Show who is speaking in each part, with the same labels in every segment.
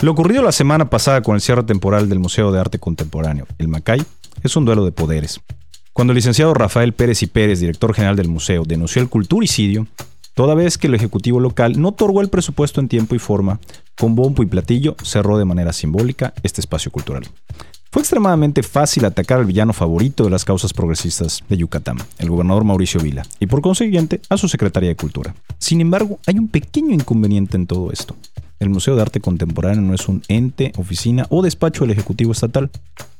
Speaker 1: Lo ocurrido la semana pasada con el cierre temporal del Museo de Arte Contemporáneo, el Macay, es un duelo de poderes. Cuando el licenciado Rafael Pérez y Pérez, director general del museo, denunció el culturicidio, toda vez que el Ejecutivo local no otorgó el presupuesto en tiempo y forma, con bombo y platillo cerró de manera simbólica este espacio cultural. Fue extremadamente fácil atacar al villano favorito de las causas progresistas de Yucatán, el gobernador Mauricio Vila, y por consiguiente a su secretaria de Cultura. Sin embargo, hay un pequeño inconveniente en todo esto. El Museo de Arte Contemporáneo no es un ente, oficina o despacho del Ejecutivo Estatal.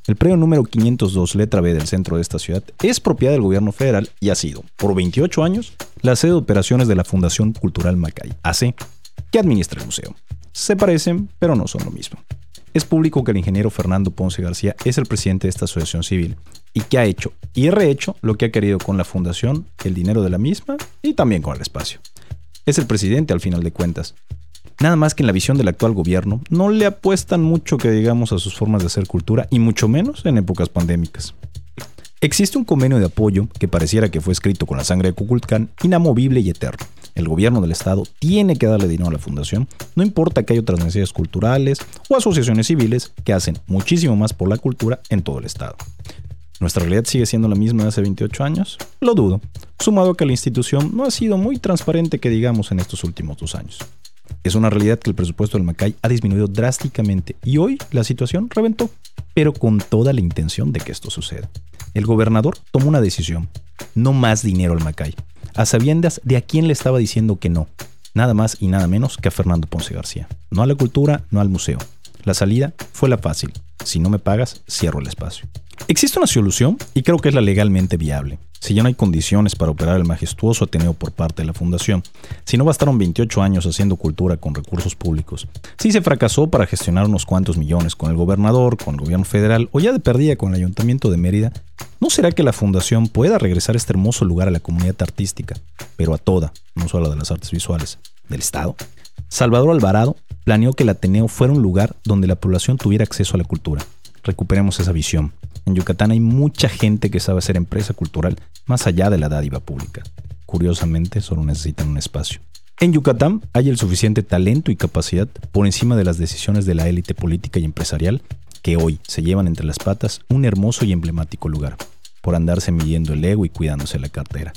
Speaker 1: El predio número 502, letra B del centro de esta ciudad, es propiedad del gobierno federal y ha sido, por 28 años, la sede de operaciones de la Fundación Cultural Macay, AC, que administra el museo. Se parecen, pero no son lo mismo. Es público que el ingeniero Fernando Ponce García es el presidente de esta asociación civil y que ha hecho y rehecho lo que ha querido con la fundación, el dinero de la misma y también con el espacio. Es el presidente al final de cuentas. Nada más que en la visión del actual gobierno no le apuestan mucho que digamos a sus formas de hacer cultura y mucho menos en épocas pandémicas. Existe un convenio de apoyo que pareciera que fue escrito con la sangre de Kukulkan, inamovible y eterno el gobierno del estado tiene que darle dinero a la fundación, no importa que haya otras necesidades culturales o asociaciones civiles que hacen muchísimo más por la cultura en todo el estado. ¿Nuestra realidad sigue siendo la misma de hace 28 años? Lo dudo, sumado a que la institución no ha sido muy transparente que digamos en estos últimos dos años. Es una realidad que el presupuesto del Macay ha disminuido drásticamente y hoy la situación reventó, pero con toda la intención de que esto suceda. El gobernador tomó una decisión, no más dinero al Macay, a sabiendas de a quién le estaba diciendo que no, nada más y nada menos que a Fernando Ponce García. No a la cultura, no al museo. La salida fue la fácil. Si no me pagas, cierro el espacio. Existe una solución y creo que es la legalmente viable si ya no hay condiciones para operar el majestuoso Ateneo por parte de la Fundación, si no bastaron 28 años haciendo cultura con recursos públicos, si se fracasó para gestionar unos cuantos millones con el gobernador, con el gobierno federal o ya de perdida con el Ayuntamiento de Mérida, ¿no será que la Fundación pueda regresar este hermoso lugar a la comunidad artística, pero a toda, no solo a de las artes visuales, del Estado? Salvador Alvarado planeó que el Ateneo fuera un lugar donde la población tuviera acceso a la cultura. Recuperemos esa visión. En Yucatán hay mucha gente que sabe hacer empresa cultural más allá de la dádiva pública. Curiosamente, solo necesitan un espacio. En Yucatán hay el suficiente talento y capacidad por encima de las decisiones de la élite política y empresarial que hoy se llevan entre las patas un hermoso y emblemático lugar, por andarse midiendo el ego y cuidándose la cartera.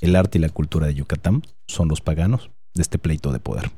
Speaker 1: El arte y la cultura de Yucatán son los paganos de este pleito de poder.